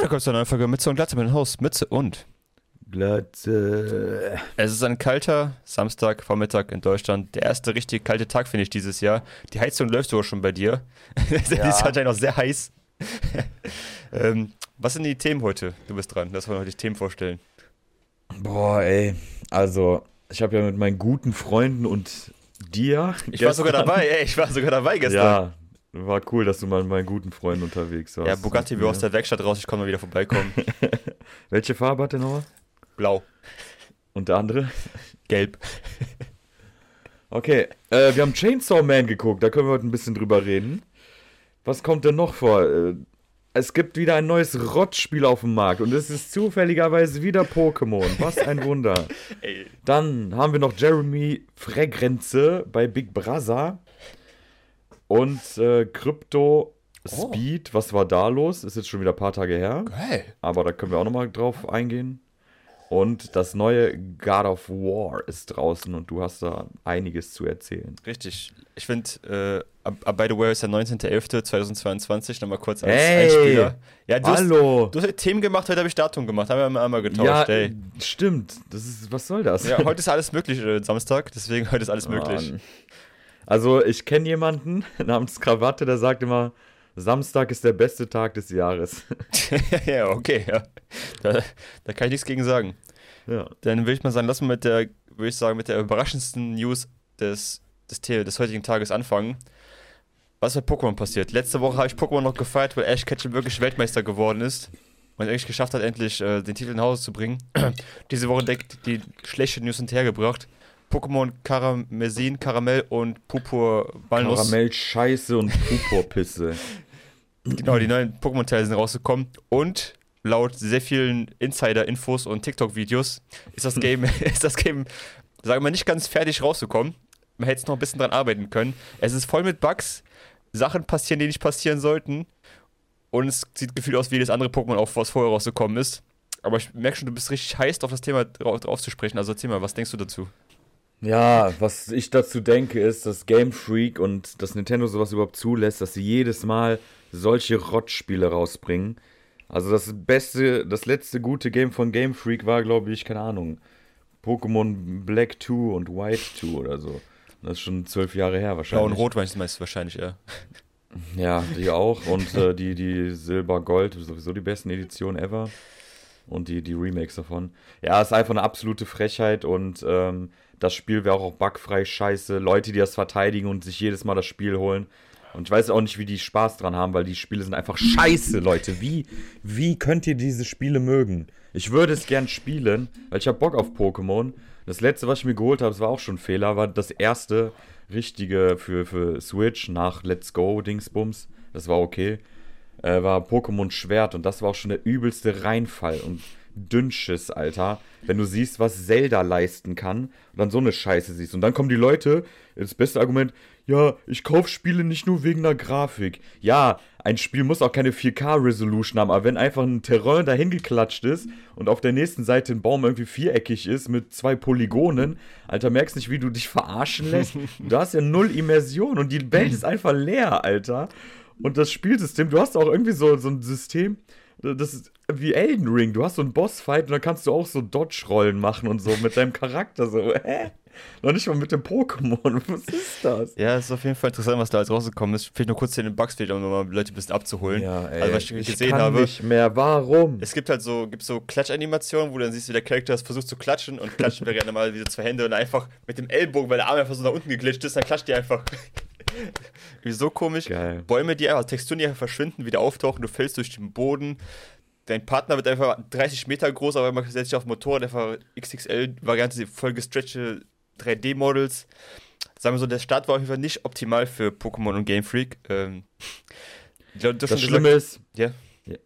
da kommt eine neue Folge Mütze und Glatze mit dem Host. Mütze und Glatze. Es ist ein kalter Samstag, Vormittag in Deutschland. Der erste richtig kalte Tag, finde ich, dieses Jahr. Die Heizung läuft sogar schon bei dir. Die ist anscheinend noch sehr heiß. ähm, was sind die Themen heute? Du bist dran. Lass uns heute die Themen vorstellen. Boah, ey. Also, ich habe ja mit meinen guten Freunden und dir. Ich war sogar dabei, ey. Ich war sogar dabei gestern. Ja, war cool, dass du mal mit meinen guten Freunden unterwegs warst. Ja, Bugatti will aus der Werkstatt raus. Ich kann mal wieder vorbeikommen. Welche Farbe hat der nochmal? Blau. Und der andere? Gelb. Okay, äh, wir haben Chainsaw Man geguckt, da können wir heute ein bisschen drüber reden. Was kommt denn noch vor? Äh, es gibt wieder ein neues Rottspiel auf dem Markt und es ist zufälligerweise wieder Pokémon. Was ein Wunder. Dann haben wir noch Jeremy Fregrenze bei Big Brother und äh, Crypto Speed. Oh. Was war da los? Ist jetzt schon wieder ein paar Tage her. Geil. Aber da können wir auch nochmal drauf eingehen. Und das neue God of War ist draußen und du hast da einiges zu erzählen. Richtig. Ich finde, äh, by the way, ist der 19.11.2022, nochmal kurz als hey, Einspieler. Ja, du hallo. Hast, du hast Themen gemacht, heute habe ich Datum gemacht, haben wir einmal getauscht. Ja, ey. stimmt. Das ist, was soll das? Ja, heute ist alles möglich, äh, Samstag, deswegen heute ist alles möglich. Mann. Also, ich kenne jemanden namens Krawatte, der sagt immer, Samstag ist der beste Tag des Jahres. ja, okay, ja. Da, da, kann ich nichts gegen sagen. Ja. Dann würde ich mal sagen, lass mal mit der, würde ich sagen, mit der überraschendsten News des, des, des heutigen Tages anfangen. Was bei Pokémon passiert? Letzte Woche habe ich Pokémon noch gefeiert, weil Ash Ketchum wirklich Weltmeister geworden ist und endlich geschafft hat, endlich äh, den Titel nach Hause zu bringen. Diese Woche deckt die schlechte News hinterhergebracht. Pokémon Karamesin, Karamell und Purpur Walnuss. Karamell Scheiße und Purpur Pisse. genau, die neuen Pokémon-Teile sind rausgekommen und laut sehr vielen Insider-Infos und TikTok-Videos ist das Game, ist das Game, sagen wir, nicht ganz fertig rausgekommen. Man hätte es noch ein bisschen dran arbeiten können. Es ist voll mit Bugs, Sachen passieren, die nicht passieren sollten. Und es sieht gefühlt aus wie jedes andere Pokémon, auch was vorher rausgekommen ist. Aber ich merke schon, du bist richtig heiß, auf das Thema drauf, drauf zu sprechen. Also erzähl mal, was denkst du dazu? Ja, was ich dazu denke, ist, dass Game Freak und dass Nintendo sowas überhaupt zulässt, dass sie jedes Mal solche Rottspiele rausbringen. Also das beste, das letzte gute Game von Game Freak war, glaube ich, keine Ahnung, Pokémon Black 2 und White 2 oder so. Das ist schon zwölf Jahre her wahrscheinlich. Blau und Rot meinst du meist wahrscheinlich, ja. Ja, die auch. Und äh, die, die Silber-Gold, sowieso die besten Editionen ever. Und die, die Remakes davon. Ja, ist einfach eine absolute Frechheit und ähm, das Spiel wäre auch bugfrei scheiße. Leute, die das verteidigen und sich jedes Mal das Spiel holen. Und ich weiß auch nicht, wie die Spaß dran haben, weil die Spiele sind einfach scheiße, Leute. Wie, wie könnt ihr diese Spiele mögen? Ich würde es gern spielen, weil ich habe Bock auf Pokémon. Das letzte, was ich mir geholt habe, das war auch schon ein Fehler, war das erste richtige für, für Switch nach Let's Go Dingsbums. Das war okay. Äh, war Pokémon Schwert und das war auch schon der übelste Reinfall. Und Dünnschiss, Alter. Wenn du siehst, was Zelda leisten kann und dann so eine Scheiße siehst. Und dann kommen die Leute, das beste Argument, ja, ich kaufe Spiele nicht nur wegen der Grafik. Ja, ein Spiel muss auch keine 4K-Resolution haben, aber wenn einfach ein Terrain dahin geklatscht ist und auf der nächsten Seite ein Baum irgendwie viereckig ist mit zwei Polygonen, Alter, merkst nicht, wie du dich verarschen lässt. Du hast ja null Immersion und die Welt ist einfach leer, Alter. Und das Spielsystem, du hast auch irgendwie so, so ein System, das ist wie Elden Ring. Du hast so einen Bossfight und dann kannst du auch so Dodge-Rollen machen und so mit deinem Charakter. So, hä? Noch nicht mal mit dem Pokémon. Was ist das? Ja, ist auf jeden Fall interessant, was da alles rausgekommen ist. Vielleicht nur kurz den Bugs fehlt, um mal Leute ein bisschen abzuholen. Ja, ey, also, was ich, ich gesehen kann habe. nicht mehr. Warum? Es gibt halt so, gibt so Klatschanimationen, wo du dann siehst, wie der Charakter versucht zu klatschen und klatschen wäre ja mal wie so zwei Hände und einfach mit dem Ellbogen, weil der Arm einfach so nach unten geglitscht ist, dann klatscht die einfach. wie so komisch. Geil. Bäume, die einfach, Texturen, die einfach verschwinden, wieder auftauchen, du fällst durch den Boden dein Partner wird einfach 30 Meter groß, aber man setzt sich auf Motorrad, einfach XXL-Variante, voll gestretchte 3D-Models. Sagen wir so, der Start war auf jeden Fall nicht optimal für Pokémon und Game Freak. Ähm, das Schlimme ist. Ja.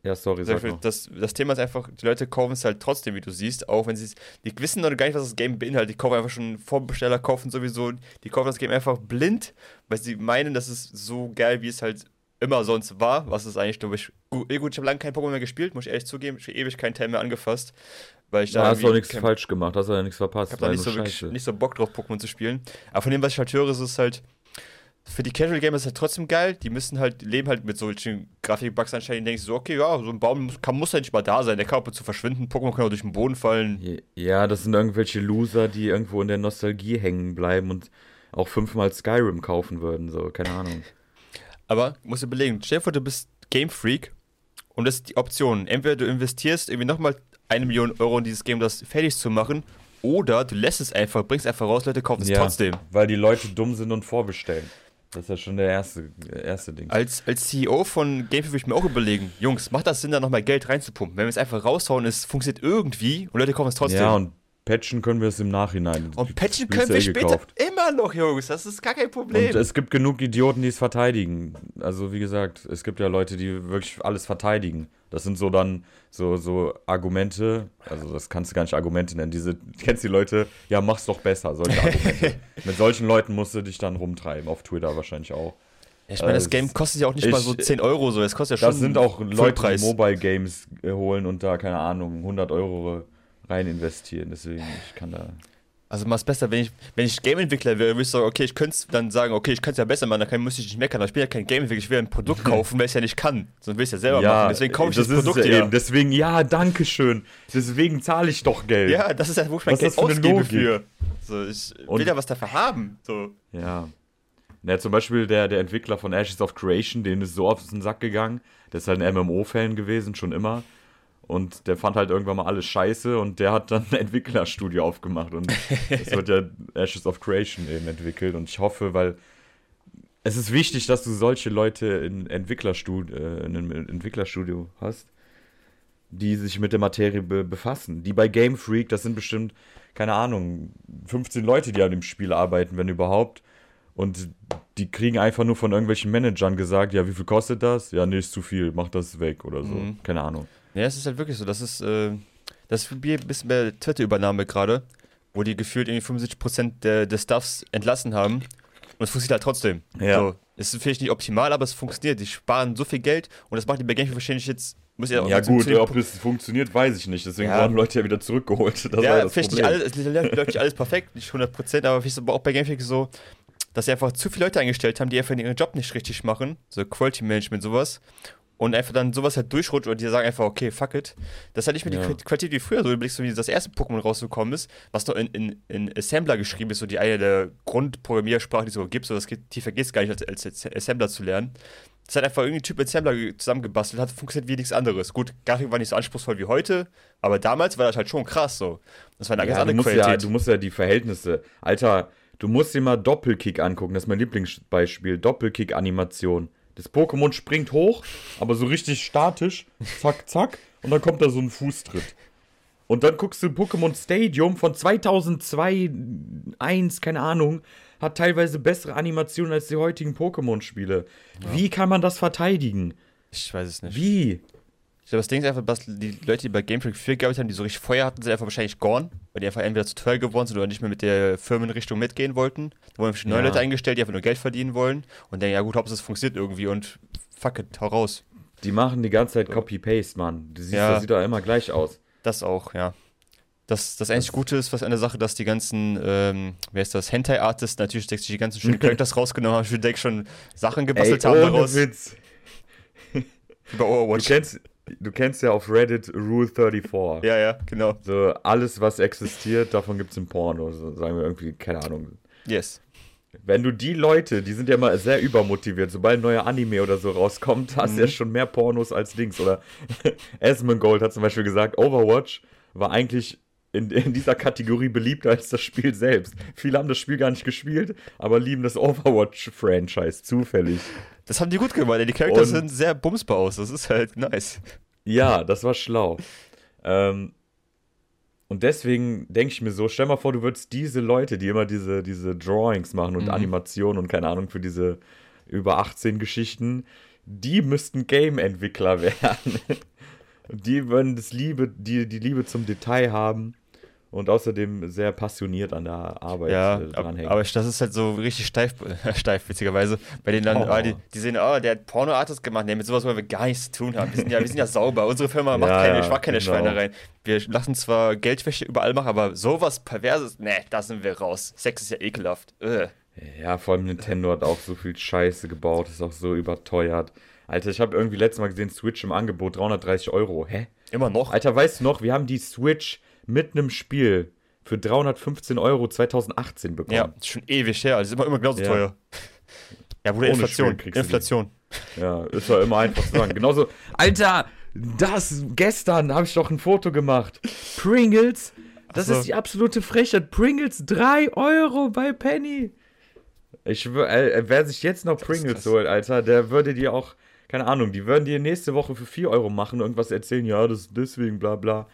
Ja, sorry, sag. Das, das Thema ist einfach, die Leute kaufen es halt trotzdem, wie du siehst, auch wenn sie es. Die wissen noch gar nicht, was das Game beinhaltet. Die kaufen einfach schon Vorbesteller, kaufen sowieso. Die kaufen das Game einfach blind, weil sie meinen, das ist so geil, wie es halt immer sonst war, was es eigentlich, glaube ich, gut, eh gut ich habe lange kein Pokémon mehr gespielt, muss ich ehrlich zugeben, ich habe ewig keinen Teil mehr angefasst, weil ich da ja, hast du auch nichts falsch gemacht, hast du ja nichts verpasst. Ich habe da nicht so, wirklich, nicht so Bock drauf, Pokémon zu spielen, aber von dem, was ich halt höre, ist es halt, für die Casual Gamer ist es halt trotzdem geil. Die müssen halt, leben halt mit solchen Grafikbugs anscheinend. Die denken so, okay, ja, so ein Baum muss, kann, muss ja nicht mal da sein. Der kann auch zu verschwinden. Pokémon kann auch durch den Boden fallen. Ja, das sind irgendwelche Loser, die irgendwo in der Nostalgie hängen bleiben und auch fünfmal Skyrim kaufen würden. So, keine Ahnung. Aber musst du überlegen, stell dir vor, du bist Game Freak und das ist die Option. Entweder du investierst irgendwie nochmal eine Million Euro in dieses Game, das fertig zu machen, oder du lässt es einfach, bringst einfach raus, Leute kaufen es Ja, trotzdem. Weil die Leute dumm sind und vorbestellen. Das ist ja schon der erste, erste Ding. Als, als CEO von GameFi würde ich mir auch überlegen, Jungs, macht das Sinn, da nochmal Geld reinzupumpen? Wenn wir es einfach raushauen, es funktioniert irgendwie und Leute kaufen es trotzdem. Ja, und patchen können wir es im Nachhinein. und patchen können wir später gekauft. immer noch, Jungs. Das ist gar kein Problem. Und es gibt genug Idioten, die es verteidigen. Also wie gesagt, es gibt ja Leute, die wirklich alles verteidigen. Das sind so dann so, so Argumente, also das kannst du gar nicht Argumente nennen. Diese, kennst die Leute, ja, mach's doch besser, solche Argumente. Mit solchen Leuten musst du dich dann rumtreiben, auf Twitter wahrscheinlich auch. ich meine, das äh, Game kostet ja auch nicht mal so ich- 10 Euro, so. Es kostet ja schon Das sind auch Leute, die. Mobile Games äh, holen und da, keine Ahnung, 100 Euro rein investieren. Deswegen, ich kann da. Also mal besser, wenn ich, wenn ich Game-Entwickler wäre, würde ich sagen, okay, ich könnte dann sagen, okay, ich könnte es ja besser machen, dann müsste ich nicht meckern. Aber ich bin ja kein Game-Entwickler, ich will ein Produkt kaufen, weil ich ja nicht kann. Sonst will ich es ja selber machen. Deswegen kaufe ich das, es Produkt ja ja. eben. Deswegen, ja, danke schön. Deswegen zahle ich doch Geld. Ja, das ist ja, wo ich mein Was Geld ist das für ausgebe für. So, ich Und- will ja was dafür haben. So. Ja. Ja, zum Beispiel der, der Entwickler von Ashes of Creation, dem ist so auf den Sack gegangen. Der ist halt ein MMO-Fan gewesen, schon immer. Und der fand halt irgendwann mal alles scheiße und der hat dann ein Entwicklerstudio aufgemacht. Und es wird ja Ashes of Creation eben entwickelt. Und ich hoffe, weil es ist wichtig, dass du solche Leute in, Entwicklerstudio, äh, in einem Entwicklerstudio hast, die sich mit der Materie be befassen. Die bei Game Freak, das sind bestimmt, keine Ahnung, 15 Leute, die an dem Spiel arbeiten, wenn überhaupt. Und die kriegen einfach nur von irgendwelchen Managern gesagt, ja, wie viel kostet das? Ja, nee, ist zu viel, mach das weg oder so. Mhm. Keine Ahnung. Ja, es ist halt wirklich so. Das ist, äh, das ist wie ein bisschen bei der Twitter-Übernahme gerade, wo die gefühlt irgendwie 75% der, des Stuffs entlassen haben. Und es funktioniert halt trotzdem. Ja. So, es ist vielleicht nicht optimal, aber es funktioniert. Die sparen so viel Geld und das macht die bei Gamefree wahrscheinlich jetzt. Muss ja, Ja gut, ob es funktioniert, weiß ich nicht. Deswegen Ja. wurden Leute ja wieder zurückgeholt. Das ja, das vielleicht nicht alles, es läuft nicht alles perfekt, nicht 100%, aber vielleicht ist aber auch bei Gamefreak so, dass sie einfach zu viele Leute eingestellt haben, die einfach ihren Job nicht richtig machen, so Quality Management, sowas. Und einfach dann sowas halt durchrutscht und die sagen einfach, okay, fuck it. Das ist halt nicht mehr Ja. die Qual- Qualität wie früher. So, blickst so, wie das erste Pokémon rausgekommen ist, was noch in, in, in Assembler geschrieben ist, so die eine der Grundprogrammiersprachen, die es so gibt, so das geht, geht es gar nicht, als, als Assembler zu lernen. Das hat einfach irgendein Typ Assembler ge- zusammengebastelt, hat funktioniert wie nichts anderes. Gut, Grafik war nicht so anspruchsvoll wie heute, aber damals war das halt schon krass so. Das war eine ganz Ja, du, andere musst ja, Qualität. du musst ja die Verhältnisse. Alter, du musst dir mal Doppelkick angucken. Das ist mein Lieblingsbeispiel. Doppelkick-Animation. Das Pokémon springt hoch, aber so richtig statisch. Zack, zack. Und dann kommt da so ein Fußtritt. Und dann guckst du Pokémon Stadium von 2002, 1, keine Ahnung, hat teilweise bessere Animationen als die heutigen Pokémon-Spiele. Wie kann man das verteidigen? ich weiß es nicht. Wie? Ich glaube, das Ding ist einfach, dass die Leute, die bei Game Freak 4 gearbeitet haben, die so richtig Feuer hatten, sind einfach wahrscheinlich gone, weil die einfach entweder zu teuer geworden sind oder nicht mehr mit der Firmenrichtung mitgehen wollten. Da wurden neue Ja. Leute eingestellt, die einfach nur Geld verdienen wollen und denken, ja gut, Hauptsache es funktioniert irgendwie und fuck it, hau raus. Die machen die ganze Zeit Copy-Paste, Mann. Du siehst, Ja. das sieht doch immer gleich aus. Das auch, ja. Das, das einzig Gute ist, was eine Sache, dass die ganzen, ähm, wer ist das, Hentai-Artists natürlich sich die ganzen schönen Characters rausgenommen haben, ich denke schon Sachen gebastelt haben ohne daraus. Witz. Über Du Overwatch. kennst, du kennst ja auf Reddit Rule 34. Ja, ja, genau. So, alles, was existiert, davon gibt es im Porno. So, sagen wir irgendwie, keine Ahnung. Yes. Wenn du die Leute, die sind ja immer sehr übermotiviert, sobald ein neuer Anime oder so rauskommt, hast du ja schon mehr Pornos als Dings. Oder Asmongold hat zum Beispiel gesagt, Overwatch war eigentlich in, in dieser Kategorie beliebter als das Spiel selbst. Viele haben das Spiel gar nicht gespielt, aber lieben das Overwatch-Franchise zufällig. Das haben die gut gemacht, ey. die Charakter Und- sehen sehr bumsbar aus, das ist halt nice. Ja, das war schlau. Ähm, und deswegen denke ich mir so, stell mal vor, du würdest diese Leute, die immer diese, diese Drawings machen und Mhm. Animationen und keine Ahnung für diese über 18 Geschichten, die müssten Game-Entwickler werden. die würden das Liebe, die, die Liebe zum Detail haben und außerdem sehr passioniert an der Arbeit Ja, äh, ab, dranhängen. aber das ist halt so richtig steif, steif witzigerweise. Bei denen dann, Oh. ah, die, die sehen, oh, der hat Porno-Artist gemacht. Nee, mit sowas wollen wir gar nichts zu tun haben. Wir sind ja, wir sind ja sauber. Unsere Firma macht Ja, keine, ja, ich mach keine genau. Schweinereien. Wir lassen zwar Geldwäsche überall machen, aber sowas Perverses, nee, da sind wir raus. Sex ist ja ekelhaft. Ugh. Ja, vor allem Nintendo hat auch so viel Scheiße gebaut, ist auch so überteuert. Alter, ich habe irgendwie letztes Mal gesehen, Switch im Angebot, 330 Euro. Hä? Immer noch? Alter, weißt du noch, wir haben die Switch mit einem Spiel für 315 Euro 2018 bekommen. Ja, ist schon ewig her, also ist immer, immer genauso Ja. teuer. Ja, Bruder, Inflation. Kriegst. Inflation. Ja, ist ja immer einfach zu sagen. Genauso, Alter, das, gestern habe ich doch ein Foto gemacht. Pringles, das so. ist die absolute Frechheit. Pringles, 3 Euro bei Penny. Ich, schwör, äh, wer sich jetzt noch Pringles holt, Alter, der würde dir auch, keine Ahnung, die würden dir nächste Woche für 4 Euro machen, irgendwas erzählen, ja, das ist deswegen, bla bla.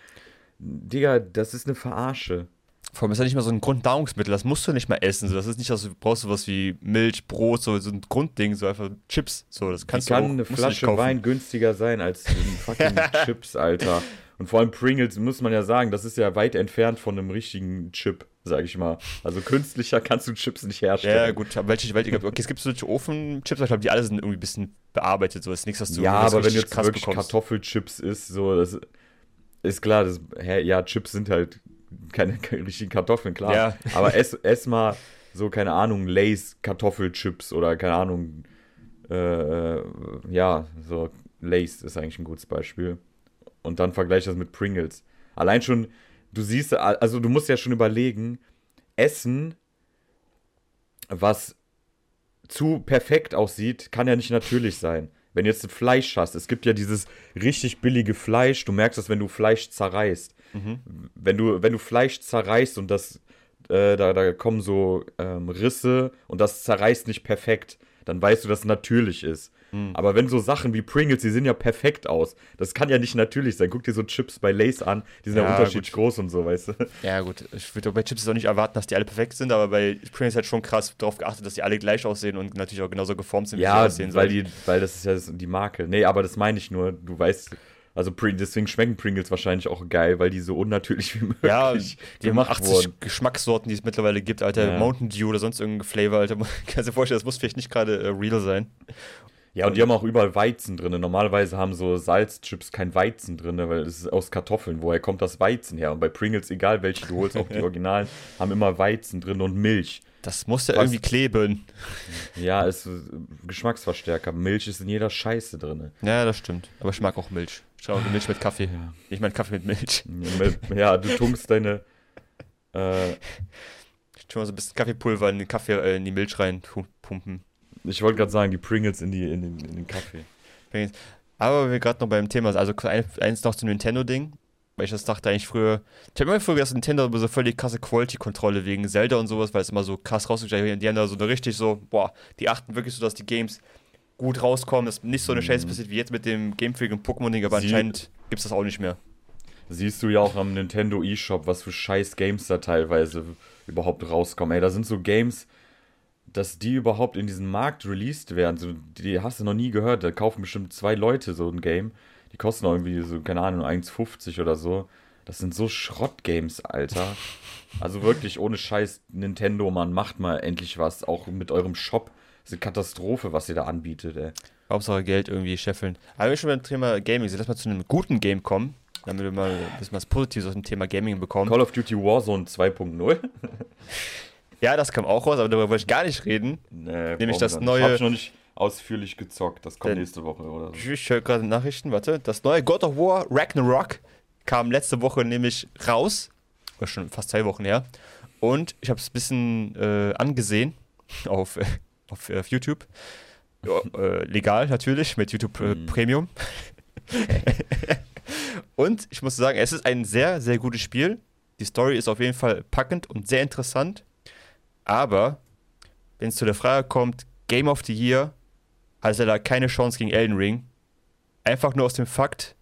Digga, das ist eine Verarsche. Vor allem ist ja nicht mal so ein Grundnahrungsmittel, das musst du nicht mal essen. So. Das ist nicht, dass du brauchst sowas wie Milch, Brot, so, so ein Grundding, so einfach Chips. So, das Wie kannst du kann auch, eine du Flasche. Wein günstiger sein als fucking Chips, Alter? Und vor allem Pringles, muss man ja sagen, das ist ja weit entfernt von einem richtigen Chip, sag ich mal. Also künstlicher kannst du Chips nicht herstellen. Ja, gut, welche, welche, okay, es gibt solche Ofenchips, ich glaube, die alle sind irgendwie ein bisschen bearbeitet. So, das ist nichts, was du Ja, aber wenn richtig jetzt wirklich Kartoffelchips ist, so, das ist klar, das, hä, ja, Chips sind halt keine, keine richtigen Kartoffeln, klar. Ja. Aber ess, ess mal so, keine Ahnung, Lays Kartoffelchips oder keine Ahnung, äh, ja, so Lays ist eigentlich ein gutes Beispiel. Und dann vergleich das mit Pringles. Allein schon, du siehst, also du musst ja schon überlegen, Essen, was zu perfekt aussieht, kann ja nicht natürlich sein. Wenn du jetzt Fleisch hast, es gibt ja dieses richtig billige Fleisch, du merkst das, wenn du Fleisch zerreißt. Mhm. Wenn du, wenn du Fleisch zerreißt und das, äh, da, da kommen so ähm, Risse und das zerreißt nicht perfekt, dann weißt du, dass es natürlich ist. Mhm. Aber wenn so Sachen wie Pringles, die sehen ja perfekt aus. Das kann ja nicht natürlich sein. Guck dir so Chips bei Lays an, die sind ja, Ja, unterschiedlich groß und so, weißt du. Ja, gut. Ich würde bei Chips auch nicht erwarten, dass die alle perfekt sind, aber bei Pringles halt schon krass darauf geachtet, dass die alle gleich aussehen und natürlich auch genauso geformt sind, Ja, sie aussehen weil, sollen. die, weil das ist ja die Marke. Nee, aber das meine ich nur. Du weißt, also deswegen schmecken Pringles wahrscheinlich auch geil, weil die so unnatürlich wie möglich Ja, die gemacht 80 wurden. Geschmackssorten, die es mittlerweile gibt, Alter. Ja. Mountain Dew oder sonst irgendein Flavor, Alter. Kannst dir vorstellen, das muss vielleicht nicht gerade äh, real sein. Ja, und die haben auch überall Weizen drin. Normalerweise haben so Salzchips kein Weizen drin, weil es ist aus Kartoffeln. Woher kommt das Weizen her? Und bei Pringles, egal welche du holst, auch die Originalen, haben immer Weizen drin und Milch. Das muss ja Was? irgendwie kleben. Ja, ist äh, Geschmacksverstärker. Milch ist in jeder Scheiße drin. Ja, das stimmt. Aber ich mag auch Milch. Ich mag auch Milch mit Kaffee. Ich meine Kaffee mit Milch. Ja, du tunkst deine. Äh, Ich tue mal so ein bisschen Kaffeepulver in den Kaffee, äh, in die Milch rein pu- pumpen. Ich wollte gerade sagen, die Pringles in, die, in, den, in den Kaffee. Aber wir gerade noch beim Thema, sind, also ein, eins noch zum Nintendo-Ding, weil ich das dachte eigentlich früher, ich habe immer früher gedacht, Nintendo hat so völlig krasse Quality-Kontrolle wegen Zelda und sowas, weil es immer so krass rausgestellt wird. Die haben da so eine richtig so, boah, die achten wirklich so, dass die Games gut rauskommen, dass nicht so eine Scheiße passiert wie jetzt mit dem Game Freak und Pokémon-Ding, aber Sie- anscheinend gibt es das auch nicht mehr. Siehst du ja auch am Nintendo eShop, was für scheiß Games da teilweise überhaupt rauskommen. Ey, da sind so Games, dass die überhaupt in diesen Markt released werden. So, die hast du noch nie gehört. Da kaufen bestimmt zwei Leute so ein Game. Die kosten irgendwie so, keine Ahnung, 1,50 oder so. Das sind so Schrottgames, Alter. Also wirklich ohne Scheiß Nintendo, Mann, macht mal endlich was. Auch mit eurem Shop. Das ist eine Katastrophe, was ihr da anbietet, ey. Hauptsache Geld irgendwie scheffeln. Aber wir schon beim Thema Gaming sind, lass mal zu einem guten Game kommen, damit wir mal ein bisschen was Positives aus dem Thema Gaming bekommen. Call of Duty Warzone 2.0. Ja, das kam auch raus, aber darüber wollte ich gar nicht reden. Nee, Nämlich das nicht. neue- ich noch nicht ausführlich gezockt. Das kommt nächste Woche oder so. Ich höre gerade Nachrichten, warte. Das neue God of War Ragnarok kam letzte Woche nämlich raus. Oder schon fast zwei Wochen her. Und ich habe es ein bisschen äh, angesehen auf, äh, auf, auf YouTube. Ja, äh, legal natürlich, mit YouTube Mhm. Premium. und ich muss sagen, es ist ein sehr, sehr gutes Spiel. Die Story ist auf jeden Fall packend und sehr interessant. Aber wenn es zu der Frage kommt, Game of the Year, hat er da keine Chance gegen Elden Ring. Einfach nur aus dem Fakt,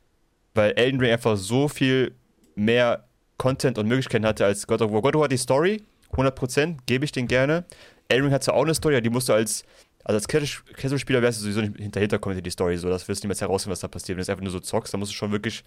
weil Elden Ring einfach so viel mehr Content und Möglichkeiten hatte als God of War. God of War hat die Story, 100%, gebe ich den gerne. Elden Ring hat zwar auch eine Story, aber die musst du als, also als Casual- Casual-Spieler wärst du sowieso nicht hinterher kommen in die Story, so, das wirst du niemals herausfinden, was da passiert. Wenn du es einfach nur so zockst, dann musst du schon wirklich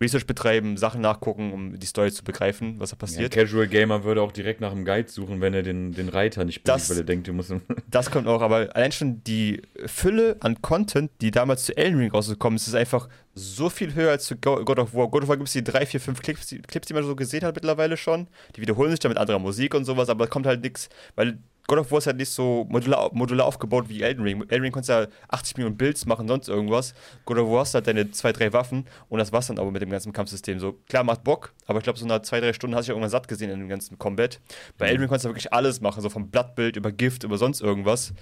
Research betreiben, Sachen nachgucken, um die Story zu begreifen, was da Ja, passiert. Casual Gamer würde auch direkt nach einem Guide suchen, wenn er den, den Reiter nicht billigt, weil er denkt, du musst. Das kommt auch, aber allein schon die Fülle an Content, die damals zu Elden Ring rausgekommen ist, ist einfach so viel höher als zu Go- God of War. God of War gibt es die drei, vier, fünf Clips die, Clips, die man so gesehen hat mittlerweile schon. Die wiederholen sich dann mit anderer Musik und sowas, aber es kommt halt nichts, weil God of War ist halt nicht so modular, modular aufgebaut wie Elden Ring. Elden Ring konntest ja 80 Millionen Builds machen, sonst irgendwas. God of War hast halt deine zwei, drei Waffen und das war's dann aber mit dem ganzen Kampfsystem. So, klar, macht Bock, aber ich glaube, so nach zwei, drei Stunden hast du ja irgendwann satt gesehen in dem ganzen Combat. Bei Elden Ring konntest du wirklich alles machen, so vom Blattbild über Gift, über sonst irgendwas.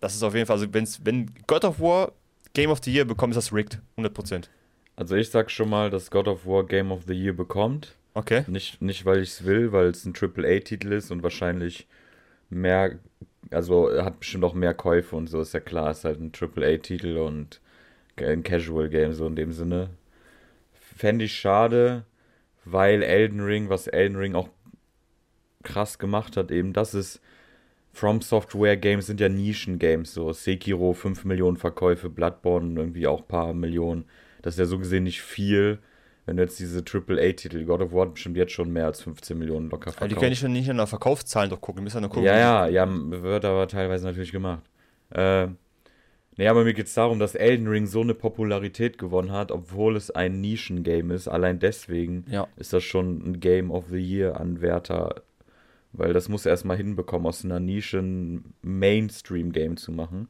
Das ist auf jeden Fall, also wenn's, wenn God of War Game of the Year bekommt, ist das rigged, 100%. Also ich sag schon mal, dass God of War Game of the Year bekommt. Okay. Nicht, nicht weil ich es will, weil es ein AAA-Titel ist und wahrscheinlich mehr, also hat bestimmt auch mehr Käufe und so, ist ja klar, ist halt ein AAA-Titel und ein Casual-Game, so in dem Sinne. Fände ich schade, weil Elden Ring, was Elden Ring auch krass gemacht hat, eben, das ist From Software Games sind ja Nischen-Games, so Sekiro 5 Millionen Verkäufe, Bloodborne irgendwie auch ein paar Millionen. Das ist ja so gesehen nicht viel. Wenn du jetzt diese AAA-Titel, God of War bestimmt jetzt schon mehr als 15 Millionen locker verkauft. Aber die kann ich schon nicht in der Verkaufszahlen doch gucken, müssen ja nur gucken. Ja, ja, ja, wird aber teilweise natürlich gemacht. Äh, nee, aber mir geht es darum, dass Elden Ring so eine Popularität gewonnen hat, obwohl es ein Nischen-Game ist. Allein deswegen ja. ist das schon ein Game of the Year-Anwärter weil das muss er erstmal hinbekommen, aus einer Nische ein Mainstream-Game zu machen.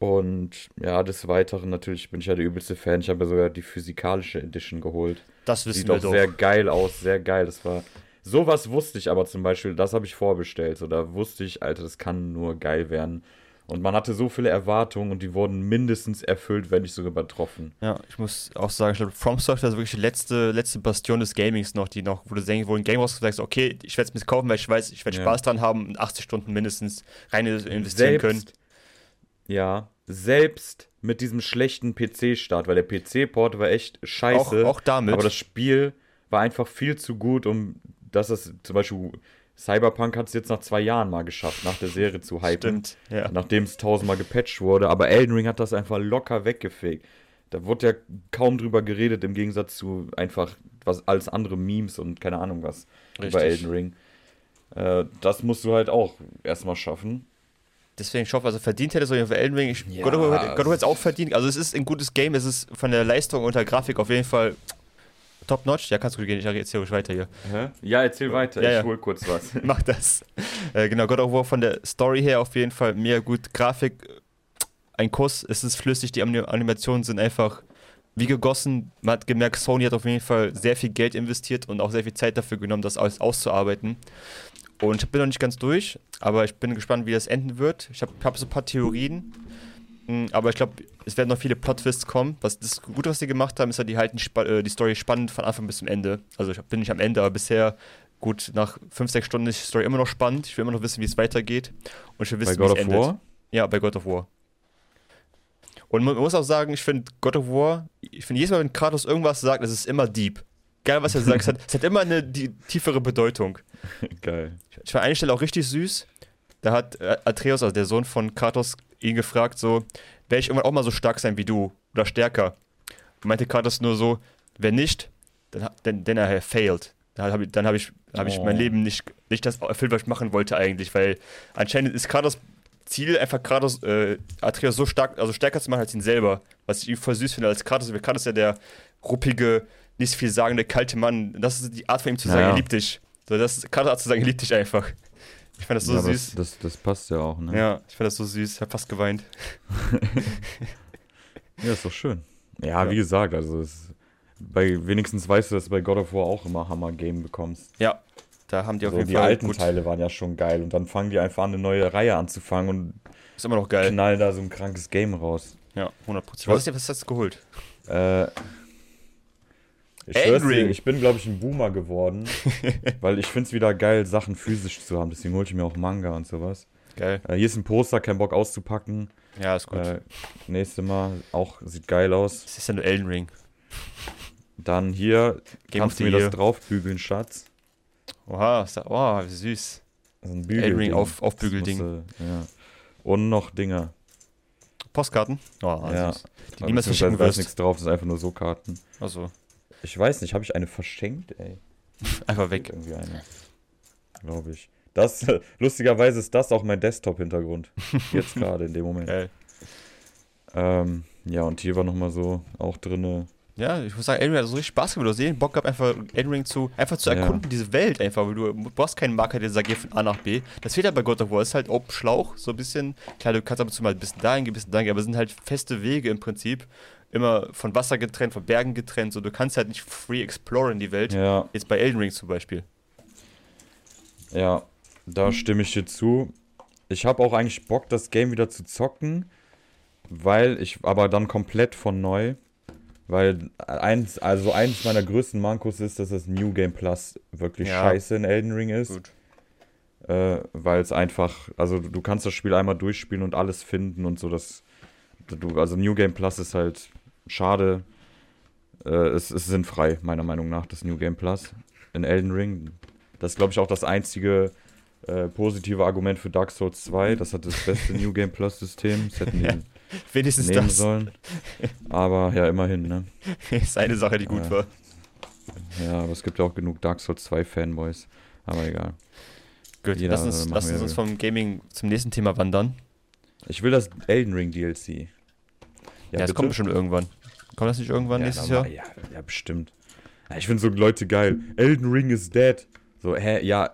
Und ja, des Weiteren natürlich bin ich ja der übelste Fan. Ich habe ja sogar die physikalische Edition geholt. Das wissen Sieht wir auch doch. sehr geil aus, sehr geil. Das war. Sowas wusste ich aber zum Beispiel, das habe ich vorbestellt. So, da wusste ich, Alter, das kann nur geil werden. Und man hatte so viele Erwartungen und die wurden mindestens erfüllt, wenn nicht sogar übertroffen. Ja, ich muss auch sagen, ich glaube, From Software ist wirklich die letzte, letzte Bastion des Gamings noch, die noch, wo du denkst, wo ein Game rausgesagt sagst, okay, ich werde es mir kaufen, weil ich weiß, ich werde ja. Spaß dran haben und 80 Stunden mindestens rein investieren selbst, können. Ja, selbst mit diesem schlechten PC-Start, weil der PC-Port war echt scheiße. Auch, auch damit. Aber das Spiel war einfach viel zu gut, um dass es zum Beispiel Cyberpunk hat es jetzt nach zwei Jahren mal geschafft, nach der Serie zu hypen. Stimmt, ja. Nachdem es tausendmal gepatcht wurde. Aber Elden Ring hat das einfach locker weggefegt. Da wurde ja kaum drüber geredet, im Gegensatz zu einfach was alles andere Memes und keine Ahnung was Richtig. über Elden Ring. Äh, das musst du halt auch erstmal schaffen. Deswegen, ich hoffe, also verdient hätte es auf jeden Fall Elden Ring. Ich, Ja, God of War God of War es auch verdient. Also es ist ein gutes Game, es ist von der Leistung und der Grafik auf jeden Fall top-notch. Ja, kannst du gehen, ich erzähle ruhig weiter hier. Ja, erzähl weiter, Ja, ich ja. hol kurz was. Mach das. Äh, genau, God of War von der Story her auf jeden Fall mehr gut. Grafik, ein Kuss, es ist flüssig, die Anim- Animationen sind einfach wie gegossen. Man hat gemerkt, Sony hat auf jeden Fall sehr viel Geld investiert und auch sehr viel Zeit dafür genommen, das alles auszuarbeiten. Und ich bin noch nicht ganz durch, aber ich bin gespannt, wie das enden wird. Ich habe hab so ein paar Theorien, Mm, aber ich glaube, es werden noch viele Plot-Twists kommen. Was, das Gute, was sie gemacht haben, ist ja, die halten äh, die Story spannend von Anfang bis zum Ende. Also ich bin nicht am Ende, aber bisher, gut, nach 5, 6 Stunden ist die Story immer noch spannend. Ich will immer noch wissen, wie es weitergeht. Und ich will wissen, wie God es of endet. War? Ja, bei God of War. Und man muss auch sagen, ich finde God of War, ich finde jedes Mal, wenn Kratos irgendwas sagt, es ist immer deep. Geil, was er sagt, es hat, es hat immer eine die, tiefere Bedeutung. Geil. Ich war an einer Stelle auch richtig süß. Da hat äh, Atreus, also der Sohn von Kratos, ihn gefragt, so, werde ich irgendwann auch mal so stark sein wie du oder stärker? Und meinte Kratos nur so, wenn nicht, dann, dann, dann er failed. Dann habe ich, dann hab ich, hab ich Oh. mein Leben nicht, nicht das erfüllt, was ich machen wollte eigentlich, weil anscheinend ist Kratos Ziel, einfach Kratos, äh, Atreus so stark, also stärker zu machen als ihn selber. Was ich voll süß finde als Kratos. Weil Kratos ist ja der ruppige, nicht viel sagende, kalte Mann. Das ist die Art von ihm zu sagen, Ja, er liebt dich. So, das ist Kratos Art zu sagen, er liebt dich einfach. Ich fand das so ja, süß. Das, das, das passt ja auch, ne? Ja, ich fand das so süß. Ich hab fast geweint. Ja, ist doch schön. Ja, Ja. wie gesagt, also es, bei wenigstens weißt du, dass du bei God of War auch immer Hammer-Game bekommst. Ja, da haben die auf So, jeden die Fall alten gut. Teile waren ja schon geil und dann fangen die einfach an, eine neue Reihe anzufangen und Ist immer noch geil. knallen da so ein krankes Game raus. Ja, 100%. Was, was hast du geholt? Äh, ich, dir, Ring. ich bin, glaube ich, ein Boomer geworden, weil ich finde es wieder geil, Sachen physisch zu haben. Deswegen hole ich mir auch Manga und sowas. Geil. Äh, hier ist ein Poster, kein Bock auszupacken. Ja, ist gut. Äh, nächste Mal auch, sieht geil aus. Das ist ja nur Elden Ring. Dann hier, Game kannst du mir Year. das draufbügeln, Schatz. Oha, ist da, oh, wie süß. Ist ein Elden Ring auf- Aufbügelding. Ja. Und noch Dinger. Postkarten? Oh, Ja. süß. Die niemals verschicken da ist wirst. nichts drauf, das ist einfach nur so Karten. Also, Ich weiß nicht, habe ich eine verschenkt, ey? einfach weg. Irgendwie eine. Glaube ich. Das, lustigerweise ist das auch mein Desktop-Hintergrund. Jetzt gerade in dem Moment. Geil. Ähm, ja, und hier war nochmal so auch drinne. Ja, ich muss sagen, Elden Ring hat so richtig Spaß gemacht. Du sehen, Bock gehabt, einfach Elden Ring zu, einfach zu erkunden, ja. diese Welt einfach, weil du, du brauchst keinen Marker, der sagt, geh von A nach B. Das fehlt ja bei God of War, es ist halt Open Schlauch, so ein bisschen. Klar, du kannst ab und zu mal ein bisschen dahin gehen, ein bisschen dahin gehen, aber es sind halt feste Wege im Prinzip. Immer von Wasser getrennt, von Bergen getrennt, so du kannst halt nicht free exploren die Welt. Ja. Jetzt bei Elden Ring zum Beispiel. Ja, da stimme ich dir zu. Ich habe auch eigentlich Bock, das Game wieder zu zocken, weil ich aber dann komplett von neu. Weil eins, also eins meiner größten Mankos ist, dass das New Game Plus wirklich ja. scheiße in Elden Ring ist. Äh, weil es einfach, also du kannst das Spiel einmal durchspielen und alles finden und so. Das, du, also New Game Plus ist halt schade. Äh, es ist sinnfrei, meiner Meinung nach, das New Game Plus in Elden Ring. Das ist, glaube ich, auch das einzige äh, positive Argument für Dark Souls 2. Das hat das beste New Game Plus System. Das hätten ja, wenigstens nehmen das. sollen. Aber ja, immerhin, ne? ist eine Sache, die gut äh, war. Ja, aber es gibt ja auch genug Dark Souls 2 Fanboys. Aber egal. Gut, Jeder, lass uns, lass uns vom Gaming zum nächsten Thema wandern. Ich will das Elden Ring DLC. Ja, das kommt bestimmt irgendwann. Kommt das nicht irgendwann ja, nächstes Jahr? Ja, ja, bestimmt. Ich finde so Leute geil. Elden Ring is dead. So, hä, ja.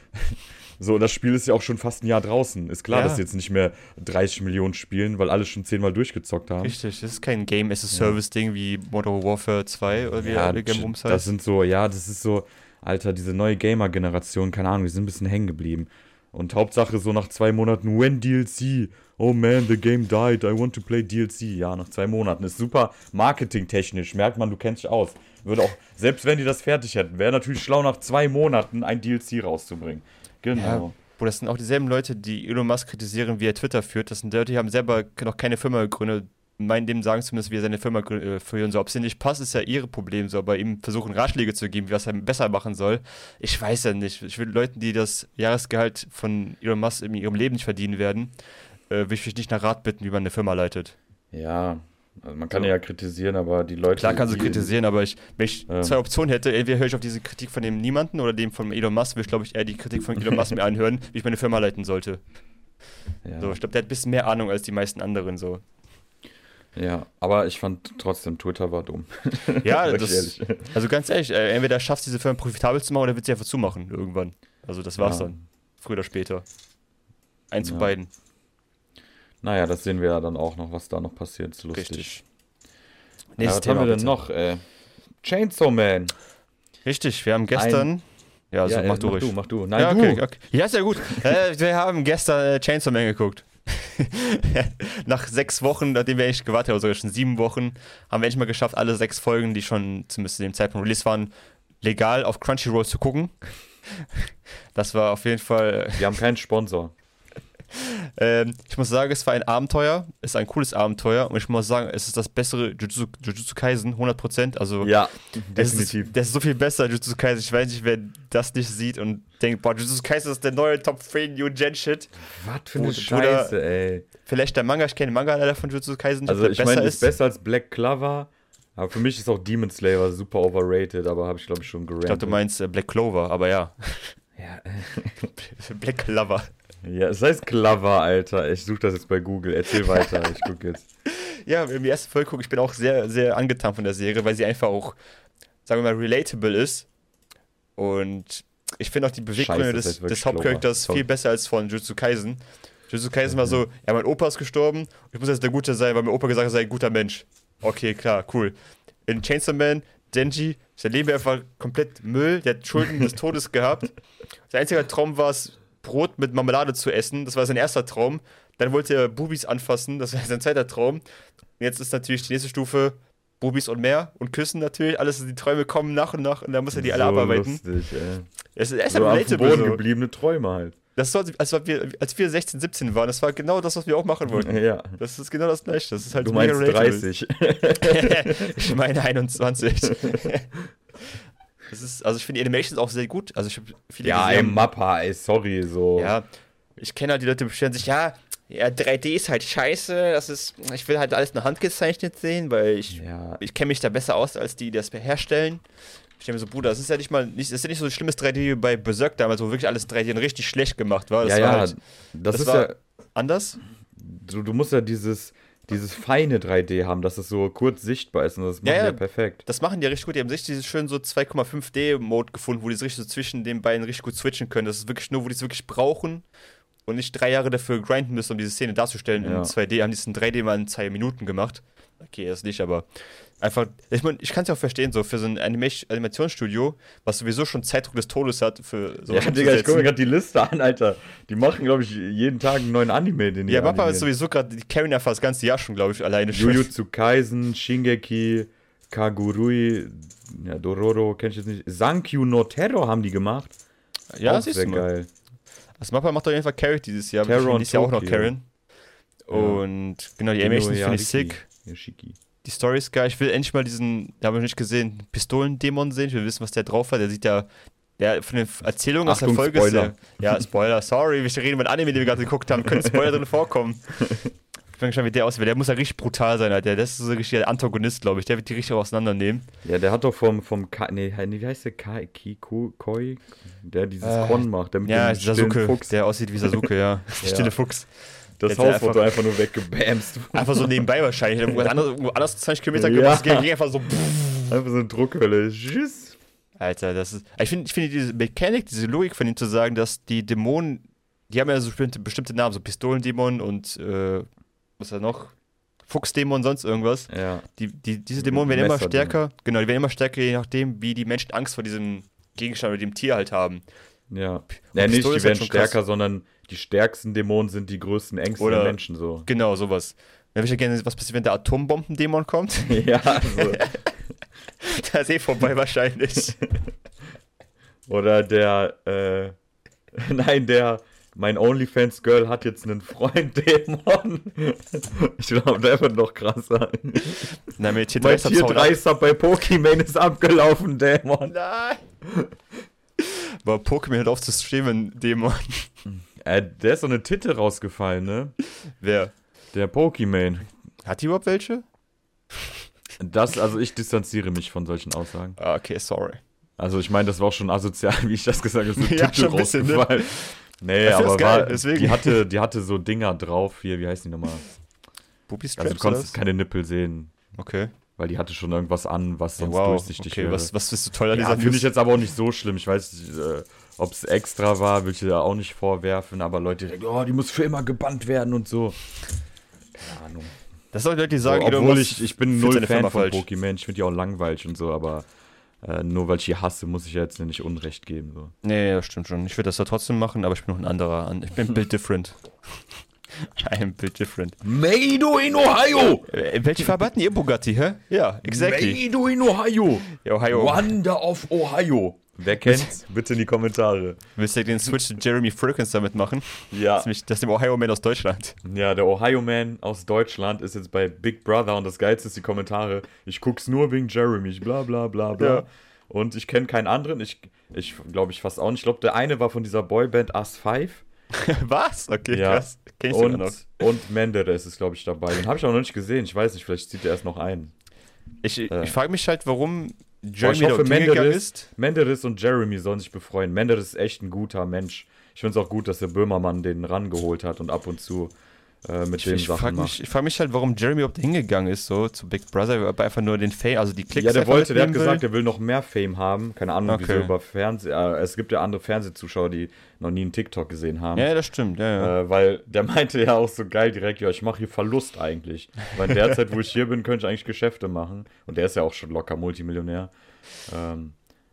so, das Spiel ist ja auch schon fast ein Jahr draußen. Ist klar, ja. dass jetzt nicht mehr 30 Millionen spielen, weil alle schon zehnmal durchgezockt haben. Richtig, das ist kein Game as a Service-Ding ja. wie Modern Warfare 2 oder wie ja, Game Rooms heißt. Das sind so, ja, das ist so, Alter, diese neue Gamer-Generation, keine Ahnung, die sind ein bisschen hängen geblieben. Und Hauptsache so nach zwei Monaten, when DLC? Oh man, the game died, I want to play DLC. Ja, nach zwei Monaten. Ist super marketingtechnisch, merkt man, du kennst dich aus. Würde auch, selbst wenn die das fertig hätten, wäre natürlich schlau, nach zwei Monaten ein DLC rauszubringen. Genau. Ja, das sind auch dieselben Leute, die Elon Musk kritisieren, wie er Twitter führt. Das sind Leute, die haben selber noch keine Firma gegründet. Meinen dem sagen zumindest, wie er seine Firma äh, führen soll. Ob es ihnen nicht passt, ist ja ihre Problem. So, aber ihm versuchen Ratschläge zu geben, wie was er besser machen soll. Ich weiß ja nicht. Ich will Leuten, die das Jahresgehalt von Elon Musk in ihrem Leben nicht verdienen werden, äh, will ich nicht nach Rat bitten, wie man eine Firma leitet. Ja, also man kann ja. ja kritisieren, aber die Leute. Klar kannst du kritisieren, aber ich, wenn ich ähm. zwei Optionen hätte, entweder höre ich auf diese Kritik von dem Niemanden oder dem von Elon Musk, würde ich glaube ich eher die Kritik von Elon Musk mir anhören, wie ich meine Firma leiten sollte. Ja. So, ich glaube, der hat ein bisschen mehr Ahnung als die meisten anderen so. Ja, aber ich fand trotzdem, Twitter war dumm. Ja, das, also ganz ehrlich, äh, entweder schaffst diese Firma profitabel zu machen oder wird sie einfach zumachen irgendwann. Also das war's ja. dann. Früher oder später. Eins ja. zu beiden. Naja, das sehen wir ja dann auch noch, was da noch passiert. Ist lustig. Richtig. Ja, was Thema, haben wir denn noch? Äh, Chainsaw Man. Richtig, wir haben gestern. Ein ja, so ja, mach, äh, du mach du, mach du. Nein, ja, okay, du. Okay. Ja, ist ja gut. äh, wir haben gestern äh, Chainsaw Man geguckt. Nach sechs Wochen, nachdem wir eigentlich gewartet haben, sogar schon sieben Wochen, haben wir endlich mal geschafft, alle sechs Folgen, die schon zumindest zu dem Zeitpunkt Release waren, legal auf Crunchyroll zu gucken. Das war auf jeden Fall. Wir haben keinen Sponsor. Ähm, ich muss sagen, es war ein Abenteuer, es ist ein cooles Abenteuer und ich muss sagen, es ist das bessere Jujutsu, Jujutsu Kaisen, 100%. Also, ja, definitiv. Ist, das ist so viel besser, Jujutsu Kaisen. Ich weiß nicht, wer das nicht sieht und denkt, boah, Jujutsu Kaisen ist der neue Top 3 New Gen Shit. Was für eine Scheiße, ey. Vielleicht der Manga, ich kenne den Manga leider von Jujutsu Kaisen. Also, ich meine, ist besser als Black Clover. Aber für mich ist auch Demon Slayer super overrated, aber habe ich glaube ich schon gerankt. Ich glaube, du meinst äh, Black Clover, aber ja. Ja. Black Clover. Ja, es heißt Clover, Alter. Ich suche das jetzt bei Google. Erzähl weiter, ich gucke jetzt. Ja, wenn wir die erste Folge gucken, ich bin auch sehr, sehr angetan von der Serie, weil sie einfach auch, sagen wir mal, relatable ist. Und ich finde auch die Beweggründe des, des Hauptcharakters viel besser als von Jutsu Kaisen. Jutsu Kaisen mhm. war so, ja, mein Opa ist gestorben, ich muss jetzt der Gute sein, weil mein Opa gesagt hat, er sei ein guter Mensch. Okay, klar, cool. In Chainsaw Man, Denji, sein Leben einfach komplett Müll, der hat Schulden des Todes gehabt. Sein einziger Traum war es, Brot mit Marmelade zu essen. Das war sein erster Traum. Dann wollte er Bubis anfassen. Das war sein zweiter Traum. Und jetzt ist natürlich die nächste Stufe Bubis und mehr und Küssen natürlich. Alles, die Träume kommen nach und nach und dann muss er die alle abarbeiten. Lustig, ey. Es ist, es so dem Boden so. gebliebene Träume halt. Das war, als wir, als wir 16, 17 waren, das war genau das, was wir auch machen wollten. Ja. Das ist genau das gleiche. Das ist halt du meinst 30. ich meine 21. Das ist, also ich finde die Animations auch sehr gut. Also ich habe viele Ja, ey, Mappa, ey, sorry, so. Ja, ich kenne halt die Leute, die beschweren sich, ja, ja, 3D ist halt scheiße. Das ist, ich will halt alles in der Hand gezeichnet sehen, weil ich, ja. ich kenne mich da besser aus als die, die das herstellen. Ich denke mir so, Bruder, das ist ja nicht mal, nicht, das ist ja nicht so ein schlimmes 3D wie bei Berserk damals, wo wirklich alles 3D und richtig schlecht gemacht war. Das ja, war ja, halt, das, das ist ja anders. Du, du musst ja dieses dieses feine 3D haben, dass es so kurz sichtbar ist und das machen Ja, ja, perfekt. Das machen die ja richtig gut. Die haben sich dieses schön so 2,5D-Mode gefunden, wo die so richtig so zwischen den beiden richtig gut switchen können. Das ist wirklich nur, wo die es wirklich brauchen und nicht drei Jahre dafür grinden müssen, um diese Szene darzustellen Ja. in 2D. Haben die es in 3D mal in zwei Minuten gemacht. Okay, das nicht, aber einfach, ich meine, ich kann es ja auch verstehen, so für so ein Animation Animationsstudio, was sowieso schon Zeitdruck des Todes hat, für so Ja, Digga, ich gucke mir gerade die Liste an, Alter. Die machen, glaube ich, jeden Tag einen neuen Anime, den Ja, Mappa ist sowieso gerade, die carryen einfach das ganze Jahr schon, glaube ich, alleine schon. Jujutsu Kaisen, Shingeki, Kagurui, ja, Dororo kenn ich jetzt nicht. Sankyu no Terror haben die gemacht. Ja, Auch sehr du mal. Also Mappa macht auf jeden Fall Carry dieses Jahr, und dieses Jahr auch noch Tokyo. Carryen. Und genau, die Animations finde ich sick. Yoshiki. Die Story ist geil. Ich will endlich mal diesen, da habe ich nicht gesehen, Pistolendämon sehen. Ich will wissen, was der drauf hat. Der sieht ja, der von den Erzählungen aus der Folge Spoiler. ist der, Ja, Spoiler, sorry. Wir reden mit Anime, den wir gerade geguckt haben. Können Spoiler drin vorkommen. Ich bin gespannt, wie der aussieht. Der muss ja richtig brutal sein, Alter. Das ist so richtig der Antagonist, glaube ich. Der wird die richtig auseinandernehmen. Ja, der hat doch vom, vom Ka nee, wie heißt der? Ka Kiku, Koi? Der dieses Äh, Kon macht, der mit Ja, dem Sasuke, Fuchs. der aussieht wie Sasuke, ja. Ja. Stille Fuchs. das Haus einfach- wurde einfach nur weggebamst. Einfach so nebenbei wahrscheinlich. Irgendwo anders, anders 20 Kilometer Ja. ging einfach so. pff. Einfach so eine Druckhölle. Tschüss. Alter, das ist. Ich finde ich finde diese Mechanik, diese Logik von ihm zu sagen, dass die Dämonen, die haben ja so bestimmte, bestimmte Namen, so Pistolendämon und äh, was ist da noch? Fuchsdämon, sonst irgendwas. Ja. Die, die, diese Dämonen werden immer stärker, genau, die werden immer stärker, je nachdem, wie die Menschen Angst vor diesem Gegenstand oder dem Tier halt haben. Ja. Ja, nicht, die ist halt werden schon krass. stärker, sondern die stärksten Dämonen sind die größten Ängste Oder- der Menschen so. Genau, sowas. Dann würde ich ja gerne, was passiert, wenn der Atombombendämon kommt? ja, also. da ist eh vorbei wahrscheinlich. Oder der, äh, nein, der, mein OnlyFans-Girl hat jetzt einen Freund, Dämon. Ich glaube, der wird noch krasser. Na, mit Tier Mein 3 Tier 3 Sub bei Pokimane ist abgelaufen, Dämon. Nein! Aber Pokémon hört auf zu streamen, Dämon. Äh, der ist so eine Titte rausgefallen, ne? Wer? Der Pokimane. Hat die überhaupt welche? Das, also ich distanziere mich von solchen Aussagen. Ah, okay, sorry. Also ich meine, das war auch schon asozial, wie ich das gesagt habe. So Ja, Titte schon ein bisschen, ne? Nee, find's aber geil, war, deswegen. die hatte, die hatte so Dinger drauf. Hier, wie heißen die nochmal? Booby Also du konntest keine Nippel sehen? Okay. weil die hatte schon irgendwas an, was sonst wow. durchsichtig Okay, wäre. was, was bist du toll an ja, dieser finde ich jetzt aber auch nicht so schlimm. Ich weiß nicht, äh, ob es extra war, will ich dir da auch nicht vorwerfen, aber Leute denken, oh, die muss für immer gebannt werden und so. Keine Ahnung. Das sind Leute, die So, sagen, Elon obwohl ich, ich bin null Fan von. Pokémon, ich finde die auch langweilig und so, aber äh, nur weil ich die hasse, muss ich ja jetzt nicht Unrecht geben. So. Nee, das stimmt schon. Ich würde das da trotzdem machen, aber ich bin noch ein anderer. an- Ich bin Build Different. I am Build Different. Meido in Ohio! Äh, welche Farbe hatten ihr Bugatti, hä? Ja, exactly. Meido in Ohio! Ja, Ohio. Wonder of Ohio! Wer kennt's? Bitte in die Kommentare. Willst du den Switch zu Jeremy Frikens damit machen? Ja. Das ist, das ist dem Ohio Man aus Deutschland. Ja, der Ohio Man aus Deutschland ist jetzt bei Big Brother und das Geilste ist die Kommentare. Ich guck's nur wegen Jeremy, ich bla bla bla bla. Ja. Und ich kenne keinen anderen. Ich, ich glaube ich fast auch nicht. Ich glaube, der eine war von dieser Boyband Us 5. Was? Okay, Ja. krass. Kenn ich Und, noch. und Menderes ist, glaube ich, dabei. Den habe ich auch noch nicht gesehen. Ich weiß nicht, vielleicht zieht er erst noch ein. Ich, Äh. ich frage mich halt, warum Jeremy hingegangen Menderes, ist. Menderes und Jeremy sollen sich befreuen. Menderes ist echt ein guter Mensch. Ich finde es auch gut, dass der Böhmermann den rangeholt hat und ab und zu äh, mit dem Ich Sachen frage macht. mich, ich frag mich halt, warum Jeremy überhaupt hingegangen ist, so zu Big Brother, ob er einfach nur den Fame, also die Klicks Ja, der wollte, der hat gesagt, will. er will noch mehr Fame haben. Keine Ahnung, Okay. wieso über Fernseh. Äh, es gibt ja andere Fernsehzuschauer, die noch nie einen TikTok gesehen haben. Ja, das stimmt, ja, ja. Äh, weil der meinte ja auch so geil direkt, ja, ich mache hier Verlust eigentlich. Weil in der Zeit, wo ich hier bin, könnte ich eigentlich Geschäfte machen. Und der ist ja auch schon locker Multimillionär. Ähm,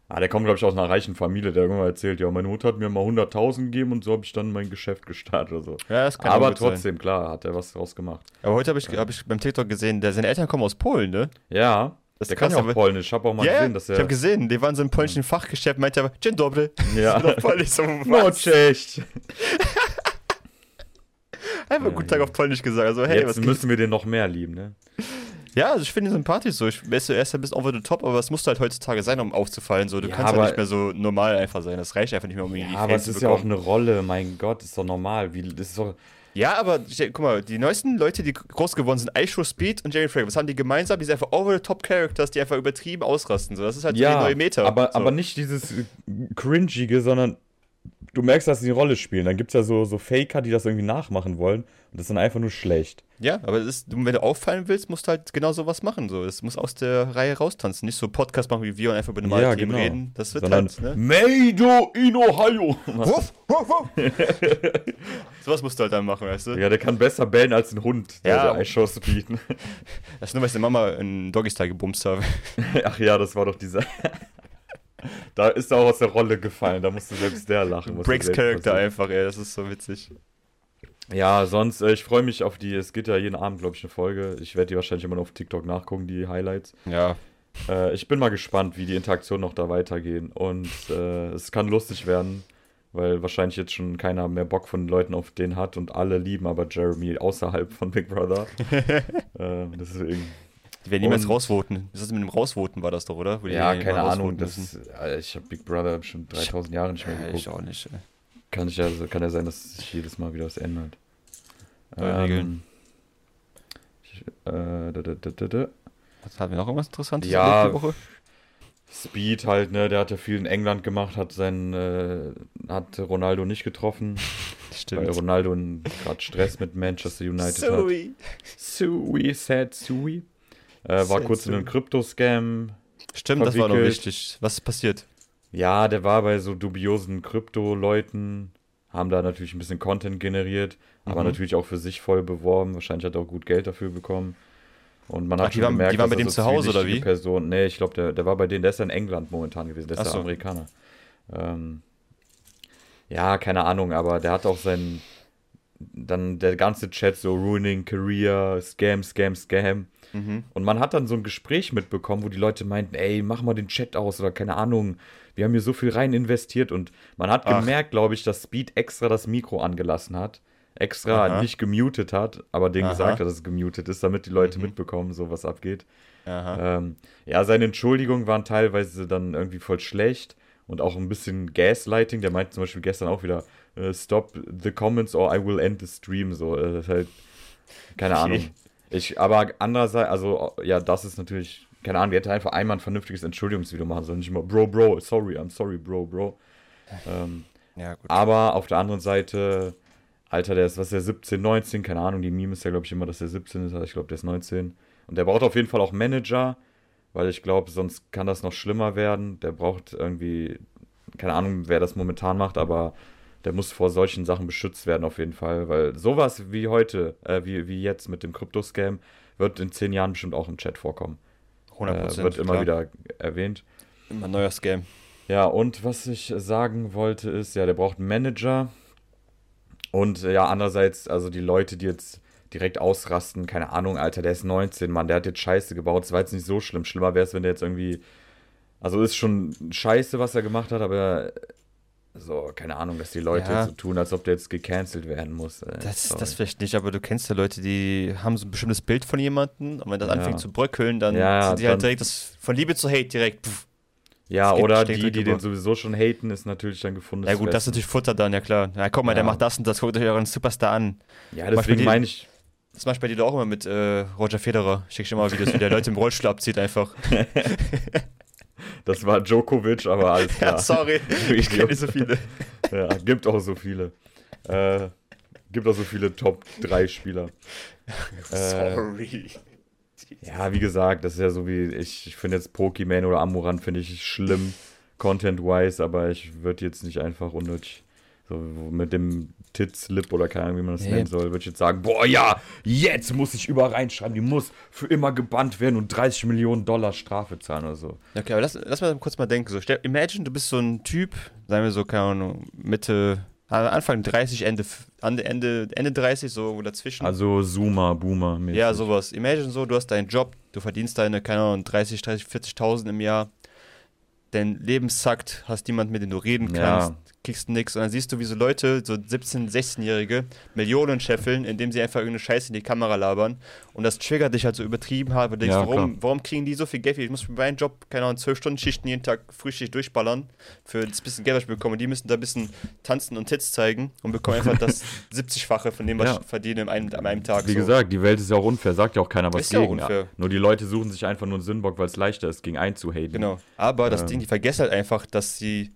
ah, der kommt, glaube ich, aus einer reichen Familie, der irgendwann erzählt, ja, meine Mutter hat mir mal 100.000 gegeben und so habe ich dann mein Geschäft gestartet oder so. ja, das kann Aber gut sein. trotzdem, klar, hat er was draus gemacht. Aber heute habe ich, hab ich beim TikTok gesehen, der, seine Eltern kommen aus Polen, ne? Ja, Das der kann krass, ja auch Polnisch. Ich habe auch mal Ja, gesehen, dass ich habe er... gesehen, die waren so im polnischen Fachgeschäft, meinte aber, Dzień dobry. Ja. Polnisch, so, No, was? cześć. Einfach guten Tag auf Polnisch gesagt, also hey, was Jetzt müssen wir den noch mehr lieben, ne? Ja, also ich finde ihn sympathisch so. Ich weiß, er ist ein bisschen over the top, aber es muss halt heutzutage sein, um aufzufallen. So, du Ja, kannst halt nicht mehr so normal einfach sein. Das reicht einfach nicht mehr, um irgendwie Ja, aber es ist ja auch eine Rolle, mein Gott, ist doch normal. Wie, das ist doch, Ja, aber guck mal, die neuesten Leute, die groß geworden sind, Aisho Speed und Jerry Frank, was haben die gemeinsam? Die sind einfach over the top Characters, die einfach übertrieben ausrasten. So, das ist halt so die neue Meta. aber, so. aber nicht dieses cringige, sondern du merkst, dass sie eine Rolle spielen. Dann gibt es ja so, so Faker, die das irgendwie nachmachen wollen. Und das ist dann einfach nur schlecht. Ja, aber ist, wenn du auffallen willst, musst du halt genau sowas machen. So. Es muss aus der Reihe raustanzen. Nicht so Podcast machen wie wir und einfach über normale Ja, Themen genau. reden. Das wird Sondern halt, ne? Made in Ohio. Wuff, wuff, wuff. sowas musst du halt dann machen, weißt du? Ja, der kann besser bellen als ein Hund, der Ja. so Eischoss bieten. Das ist nur, weil ich deine Mama in Doggy-Style gebumst habe. Ach ja, das war doch dieser. da ist er auch aus der Rolle gefallen, da musste selbst der lachen. Character passiert. einfach, ey. Das ist so witzig. Ja, sonst, äh, ich freue mich auf die, es geht ja jeden Abend, glaube ich, eine Folge. Ich werde die wahrscheinlich immer noch auf TikTok nachgucken, die Highlights. Ja. Äh, ich bin mal gespannt, wie die Interaktionen noch da weitergehen. Und äh, es kann lustig werden, weil wahrscheinlich jetzt schon keiner mehr Bock von den Leuten auf den hat und alle lieben aber Jeremy außerhalb von Big Brother. äh, deswegen. Die werden niemals Und- rausvoten. Was ist mit dem Rausvoten war das doch, oder? Ja, keine Ahnung. Das, ich habe Big Brother bestimmt 3000 Jahre nicht mehr geguckt. ich auch nicht. ey. Kann, ich ja, kann ja sein, dass sich jedes Mal wieder was ändert. Neue Regeln. ich, äh, da, da, da, da. Was, hatten wir noch irgendwas Interessantes Ja, die Woche? Speed halt, ne, der hat ja viel in England gemacht, hat seinen, äh, hat Ronaldo nicht getroffen, weil Stimmt. Ronaldo gerade Stress mit Manchester United hat. Sorry. Sui, sad Sui. Äh, war kurz in einem. Krypto-Scam. Stimmt, das war noch verwickelt. wichtig. Was ist passiert? Ja, der war bei so dubiosen Krypto-Leuten, haben da natürlich ein bisschen Content generiert, aber Mhm. natürlich auch für sich voll beworben. Wahrscheinlich hat er auch gut Geld dafür bekommen. Und man hat Ach, die schon waren- gemerkt, die waren dass bei er dem so zu Hause, oder wie? Person, nee, ich glaube, der, der war bei denen, der ist ja in England momentan gewesen, der ist Ach ja so. Amerikaner. Ähm, ja, keine Ahnung, aber der hat auch seinen, dann der ganze Chat so ruining career, Scam, Scam, Scam. Mhm. Und man hat dann so ein Gespräch mitbekommen, wo die Leute meinten, ey, mach mal den Chat aus oder keine Ahnung, wir haben hier so viel rein investiert und man hat Ach. gemerkt, glaube ich, dass Speed extra das Mikro angelassen hat, extra Aha. nicht gemutet hat, aber denen Aha. gesagt hat, dass es gemutet ist, damit die Leute Mhm. mitbekommen, so was abgeht. Ähm, ja, seine Entschuldigungen waren teilweise dann irgendwie voll schlecht und auch ein bisschen Gaslighting. Der meinte zum Beispiel gestern auch wieder, äh, stop the comments or I will end the stream. So, äh, das ist halt, keine Okay. Ahnung. Ich, aber andererseits, also, ja, das ist natürlich, keine Ahnung, die hätte einfach einmal ein vernünftiges Entschuldigungsvideo machen sollen. Nicht immer, Bro, Bro, sorry, I'm sorry, Bro, Bro. Ähm, Ja, gut. aber auf der anderen Seite, Alter, der ist, was ist der, 17, 19, keine Ahnung, die Meme ist ja, glaube ich, immer, dass der 17 ist, aber ich glaube, der ist 19. Und der braucht auf jeden Fall auch Manager, weil ich glaube, sonst kann das noch schlimmer werden. Der braucht irgendwie, keine Ahnung, wer das momentan macht, aber der muss vor solchen Sachen beschützt werden auf jeden Fall, weil sowas wie heute, äh, wie, wie jetzt mit dem Krypto-Scam, wird in zehn Jahren bestimmt auch im Chat vorkommen. 100%. Äh, wird immer klar. wieder erwähnt. Immer ein neuer Scam. Ja, und was ich sagen wollte ist, ja, der braucht einen Manager. Und äh, ja, andererseits, also die Leute, die jetzt direkt ausrasten, keine Ahnung, Alter, der ist 19, Mann, der hat jetzt Scheiße gebaut. Das war jetzt nicht so schlimm. Schlimmer wäre es, wenn der jetzt irgendwie. Also ist schon Scheiße, was er gemacht hat, aber so, keine Ahnung, dass die Leute Ja. so tun, als ob der jetzt gecancelt werden muss. Das, sorry. das vielleicht nicht, aber du kennst ja Leute, die haben so ein bestimmtes Bild von jemandem und wenn das Ja. anfängt zu bröckeln, dann Ja, sind die halt dann- direkt das von Liebe zu Hate direkt. Pff. ja, oder die, die über. den sowieso schon haten, ist natürlich dann gefunden. Ja gut, das ist natürlich Futter dann, ja klar. Ja, guck mal, der macht das und das, guckt euch euren Superstar an. Ja, deswegen die- meine ich, Das mache ich bei dir doch auch immer mit äh, Roger Federer. Ich dir mal Videos, wie der Leute im Rollstuhl abzieht einfach. das war Djokovic, aber alles klar. Ja, sorry. Ich kenne nicht so viele. Ja, gibt auch so viele. Äh, gibt auch so viele Top 3 Spieler. Äh, Sorry. Ja, wie gesagt, das ist ja so wie, ich, ich finde jetzt Pokimane oder Amuran finde ich schlimm, content-wise, aber ich würde jetzt nicht einfach unnötig, so mit dem Titslip oder keine Ahnung, wie man das Nee. nennen soll, würde ich jetzt sagen, boah, ja, jetzt muss ich überall reinschreiben, die muss für immer gebannt werden und 30 Millionen Dollar Strafe zahlen oder so. Okay, aber lass, lass mal kurz mal denken. So, stell, imagine, du bist so ein Typ, sagen wir so, keine Ahnung, Mitte, äh, Anfang 30, Ende, Ende, Ende, Ende 30, so dazwischen. Also Zoomer, Boomer. -mäßig. ja, sowas. Imagine so, du hast deinen Job, du verdienst deine, keine Ahnung, 30, 30, 40.000 im Jahr. Dein Leben sackt, hast niemand, mit dem du reden Ja. Kriegst nix. Und dann siehst du, wie so Leute, so 17-, 16-Jährige, Millionen scheffeln, indem sie einfach irgendeine Scheiße in die Kamera labern. Und das triggert dich halt so übertrieben hart, du denkst, Ja, warum, warum kriegen die so viel Geld? Ich muss für meinen Job, keine Ahnung, 12 Stunden Schichten jeden Tag Frühschicht durchballern, für das bisschen Geld, was ich bekomme. Und die müssen da ein bisschen tanzen und Tits zeigen und bekommen einfach das 70-fache von dem, was Ja. ich verdiene in einem, an einem Tag. Wie so. gesagt, die Welt ist ja auch unfair, sagt ja auch keiner was Ist ja gegen. unfair. Nur die Leute suchen sich einfach nur einen Sinnbock, weil es leichter ist, gegen einen zu haten. Genau. Aber das Ähm. Ding, die vergessen halt einfach, dass sie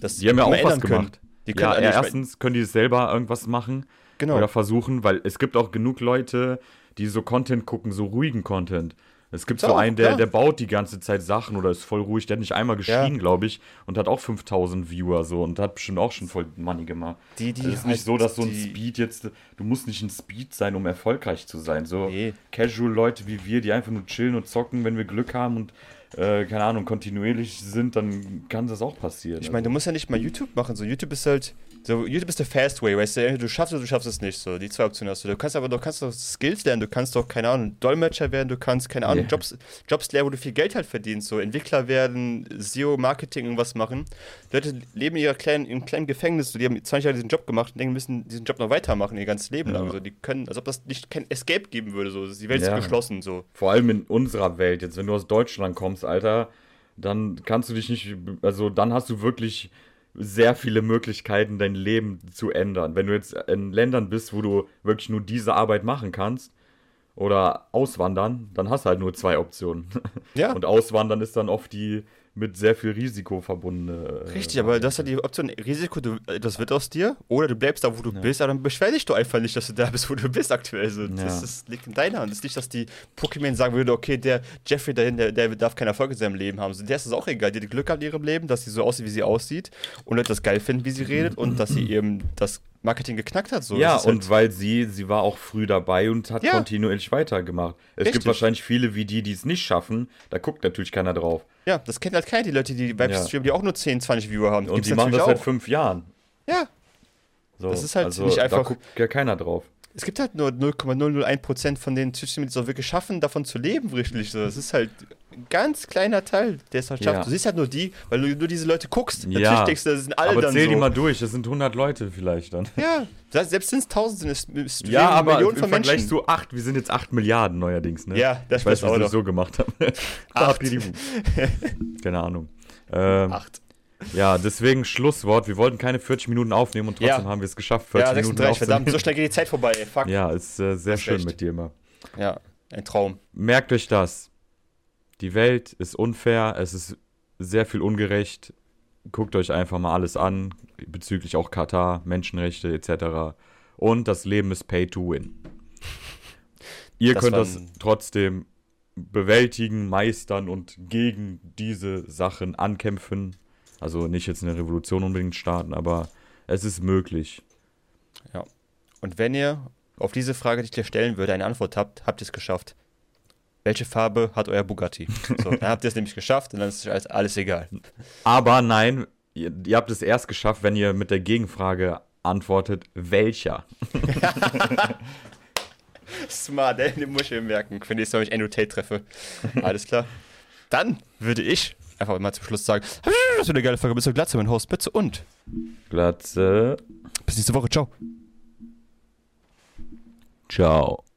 das Die haben ja auch was ändern können. gemacht. Die können Ja, ja, erstens können die selber irgendwas machen Genau. oder versuchen, weil es gibt auch genug Leute, die so Content gucken, so ruhigen Content. Es gibt so So, einen, der, ja. der baut die ganze Zeit Sachen oder ist voll ruhig, der hat nicht einmal geschrien, Ja. glaube ich, und hat auch 5000 Viewer so und hat bestimmt auch schon voll Money gemacht. Die- die es ist halt nicht so, dass so ein Speed jetzt, du musst nicht ein Speed sein, um erfolgreich zu sein. So Nee. casual Leute wie wir, die einfach nur chillen und zocken, wenn wir Glück haben und äh, keine Ahnung, kontinuierlich sind, dann kann das auch passieren. Ich meine, du musst ja nicht mal YouTube machen. So, YouTube ist halt. So, YouTube ist der Fast Way, weißt du, du schaffst es oder du schaffst es nicht. So, die zwei Optionen hast du. Du kannst aber du kannst doch Skills lernen, du kannst doch, keine Ahnung, Dolmetscher werden, du kannst, keine Ahnung, Ja. Jobs, Jobs lernen, wo du viel Geld halt verdienst. So, Entwickler werden, SEO-Marketing, irgendwas machen. Leute leben in ihrer kleinen, im kleinen Gefängnis, so, die haben 20 Jahre diesen Job gemacht und denken, müssen diesen Job noch weitermachen, ihr ganzes Leben Ja. lang. So, die können, als ob das nicht kein Escape geben würde. So. Die Welt Ja. ist geschlossen. So. Vor allem in unserer Welt, jetzt wenn du aus Deutschland kommst, Alter, dann kannst du dich nicht, also dann hast du wirklich sehr viele Möglichkeiten, dein Leben zu ändern. Wenn du jetzt in Ländern bist, wo du wirklich nur diese Arbeit machen kannst oder auswandern, dann hast du halt nur zwei Optionen. Ja. Und auswandern ist dann oft die mit sehr viel Risiko verbundene. äh, Richtig, aber das hat die Option Risiko, du, das wird aus dir, oder du bleibst da, wo du bist, aber dann beschwer dich doch einfach nicht, dass du da bist, wo du bist aktuell. So, das, Ja. ist, liegt in deiner Hand. Das ist nicht, dass die Pokémon sagen würde, okay, der Jeffrey dahin, der, der darf keinen Erfolg in seinem Leben haben. So, der ist es auch egal. Die hat Glück hat in ihrem Leben, dass sie so aussieht, wie sie aussieht und Leute das geil finden, wie sie redet und dass sie eben das Marketing geknackt hat. So, ja, Das ist und halt, weil sie, sie war auch früh dabei und hat Ja. kontinuierlich weitergemacht. Es Richtig. gibt wahrscheinlich viele wie die, die es nicht schaffen, da guckt natürlich keiner drauf. ja, das kennt halt keiner, die Leute, die Vibes Ja. die auch nur 10, 20 Viewer haben. Und Gibt's die machen das natürlich seit fünf Jahren. Ja, So, Das ist halt also, nicht Da einfach- guckt ja keiner drauf. Es gibt halt nur 0,001% von den Twitch-Streamern, die es auch wirklich schaffen, davon zu leben, richtig. So. Das ist halt ein ganz kleiner Teil, der es halt schafft. Ja. Du siehst halt nur die, weil du nur diese Leute guckst. Ja. Natürlich denkst du, das sind alle Aber dann zähl so. die mal durch, das sind 100 Leute vielleicht dann. ja, selbst wenn es 1000 sind, es Ja, aber Millionen im von Vergleich Menschen. zu 8, wir sind jetzt 8 Milliarden neuerdings, ne? Ja, das ich weiß, wie auch das so gemacht haben. Acht. Acht. Keine Ahnung. Ähm, Acht. Ja, deswegen Schlusswort. Wir wollten keine 40 Minuten aufnehmen und trotzdem Ja. haben wir es geschafft, 40 Ja, Minuten 36, verdammt, so aufzunehmen. schnell geht die Zeit vorbei, ey, fuck. Ja, Ja, ist äh, sehr Hast schön recht. mit dir immer. ein Traum. Merkt euch das. Die Welt ist unfair, es ist sehr viel ungerecht. Guckt euch einfach mal alles an, bezüglich auch Katar, Menschenrechte etc. Und das Leben ist pay to win. Ihr Das könnt das trotzdem bewältigen, meistern und gegen diese Sachen ankämpfen. Also nicht jetzt eine Revolution unbedingt starten, aber es ist möglich. Und wenn ihr auf diese Frage, die ich dir stellen würde, eine Antwort habt, habt ihr es geschafft. Welche Farbe hat euer Bugatti? So, dann habt ihr es nämlich geschafft und dann ist alles, alles egal. Aber nein, ihr, ihr habt es erst geschafft, wenn ihr mit der Gegenfrage antwortet, welcher? Smart, ey, den muss ich mir merken, wenn ich Andrew Tate treffe. Alles klar. Dann würde ich einfach mal zum Schluss sagen, das wird eine geile Folge. Bis zur Glatze, mein Host, bitte und Glatze. bis nächste Woche. Ciao. Ciao.